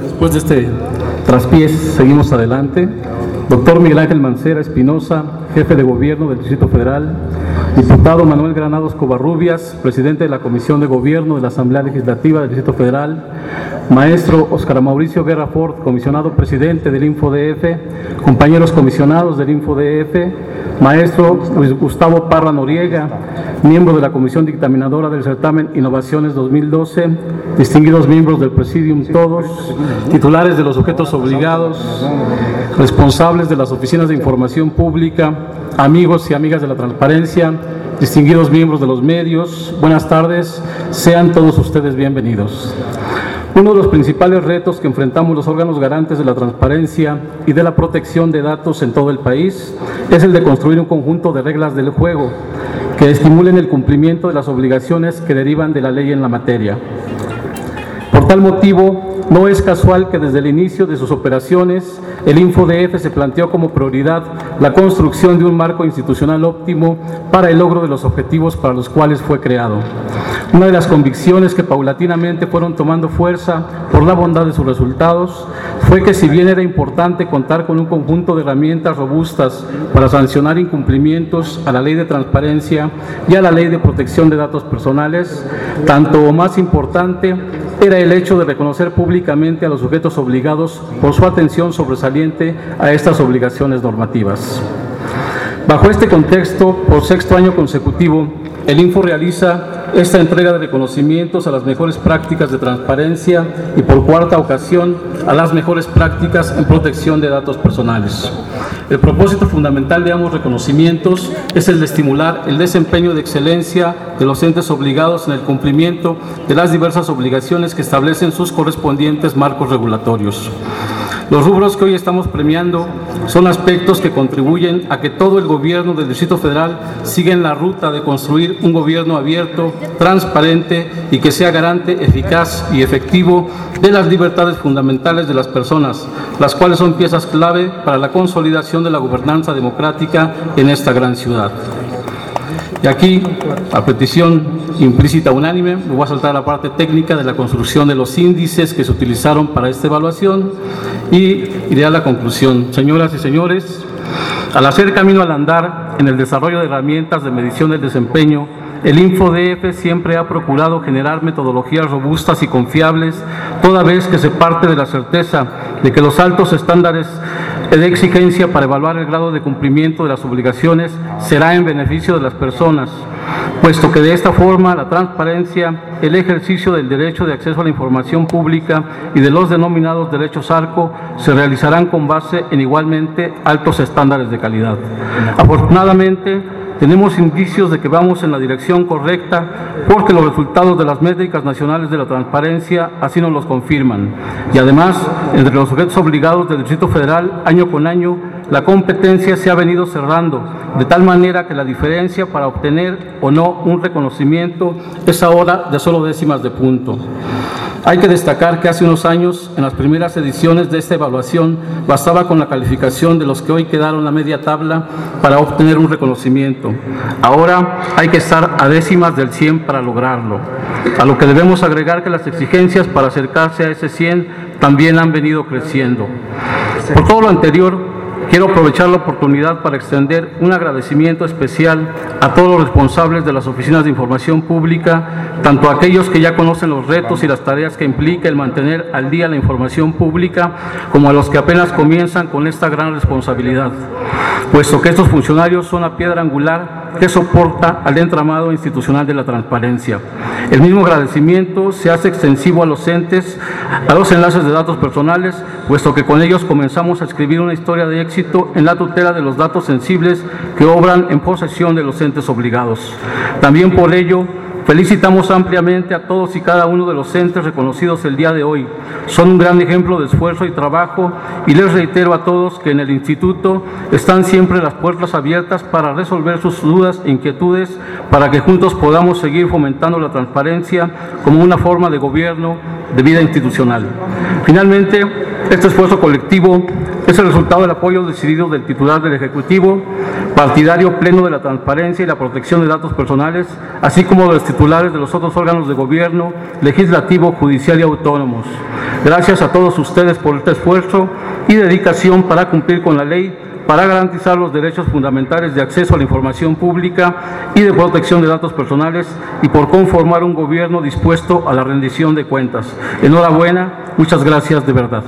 Después de este traspiés, seguimos adelante. Doctor Miguel Ángel Mancera Espinosa, jefe de gobierno del Distrito Federal. Diputado Manuel Granados Covarrubias, presidente de la Comisión de Gobierno de la Asamblea Legislativa del Distrito Federal. Maestro Oscar Mauricio Guerra Ford, comisionado presidente del InfoDF. Compañeros comisionados del InfoDF. Maestro Luis Gustavo Parra Noriega, miembro de la Comisión Dictaminadora del Certamen Innovaciones 2012, distinguidos miembros del Presidium todos, titulares de los sujetos obligados, responsables de las oficinas de información pública, amigos y amigas de la transparencia, distinguidos miembros de los medios, buenas tardes, sean todos ustedes bienvenidos. Uno de los principales retos que enfrentamos los órganos garantes de la transparencia y de la protección de datos en todo el país es el de construir un conjunto de reglas del juego que estimulen el cumplimiento de las obligaciones que derivan de la ley en la materia. Por tal motivo, no es casual que desde el inicio de sus operaciones el InfoDF se planteó como prioridad la construcción de un marco institucional óptimo para el logro de los objetivos para los cuales fue creado. Una de las convicciones que paulatinamente fueron tomando fuerza por la bondad de sus resultados fue que si bien era importante contar con un conjunto de herramientas robustas para sancionar incumplimientos a la ley de transparencia y a la ley de protección de datos personales, tanto o más importante era el hecho de reconocer públicamente a los sujetos obligados por su atención sobresaliente a estas obligaciones normativas. Bajo este contexto, por sexto año consecutivo, el Info realiza esta entrega de reconocimientos a las mejores prácticas de transparencia y por cuarta ocasión a las mejores prácticas en protección de datos personales. El propósito fundamental de ambos reconocimientos es el de estimular el desempeño de excelencia de los entes obligados en el cumplimiento de las diversas obligaciones que establecen sus correspondientes marcos regulatorios. Los rubros que hoy estamos premiando son aspectos que contribuyen a que todo el gobierno del Distrito Federal siga en la ruta de construir un gobierno abierto, transparente y que sea garante eficaz y efectivo de las libertades fundamentales de las personas, las cuales son piezas clave para la consolidación de la gobernanza democrática en esta gran ciudad. Y aquí, a petición implícita unánime, me voy a saltar la parte técnica de la construcción de los índices que se utilizaron para esta evaluación y iré a la conclusión. Señoras y señores, al hacer camino al andar en el desarrollo de herramientas de medición del desempeño, el InfoDF siempre ha procurado generar metodologías robustas y confiables, toda vez que se parte de la certeza de que los altos estándares de exigencia para evaluar el grado de cumplimiento de las obligaciones será en beneficio de las personas, puesto que de esta forma la transparencia, el ejercicio del derecho de acceso a la información pública y de los denominados derechos ARCO se realizarán con base en igualmente altos estándares de calidad. Afortunadamente, tenemos indicios de que vamos en la dirección correcta porque los resultados de las métricas nacionales de la transparencia así nos los confirman. Y además, entre los sujetos obligados del Distrito Federal, año con año, la competencia se ha venido cerrando, de tal manera que la diferencia para obtener o no un reconocimiento es ahora de solo décimas de punto. Hay que destacar que hace unos años, en las primeras ediciones de esta evaluación, bastaba con la calificación de los que hoy quedaron a media tabla para obtener un reconocimiento. Ahora hay que estar a décimas del 100 para lograrlo. A lo que debemos agregar que las exigencias para acercarse a ese 100 también han venido creciendo. Por todo lo anterior, Quiero aprovechar la oportunidad para extender un agradecimiento especial a todos los responsables de las oficinas de información pública, tanto a aquellos que ya conocen los retos y las tareas que implica el mantener al día la información pública, como a los que apenas comienzan con esta gran responsabilidad, puesto que estos funcionarios son la piedra angular que soporta al entramado institucional de la transparencia. El mismo agradecimiento se hace extensivo a los entes, a los enlaces de datos personales, puesto que con ellos comenzamos a escribir una historia de éxito en la tutela de los datos sensibles que obran en posesión de los entes obligados. También por ello, Felicitamos ampliamente a todos y cada uno de los entes reconocidos el día de hoy. Son un gran ejemplo de esfuerzo y trabajo y les reitero a todos que en el instituto están siempre las puertas abiertas para resolver sus dudas e inquietudes para que juntos podamos seguir fomentando la transparencia como una forma de gobierno de vida institucional. Finalmente, este esfuerzo colectivo es el resultado del apoyo decidido del titular del Ejecutivo, partidario pleno de la transparencia y la protección de datos personales, así como de los titulares de los otros órganos de gobierno, legislativo, judicial y autónomos. Gracias a todos ustedes por este esfuerzo y dedicación para cumplir con la ley para garantizar los derechos fundamentales de acceso a la información pública y de protección de datos personales y por conformar un gobierno dispuesto a la rendición de cuentas. Enhorabuena, muchas gracias de verdad.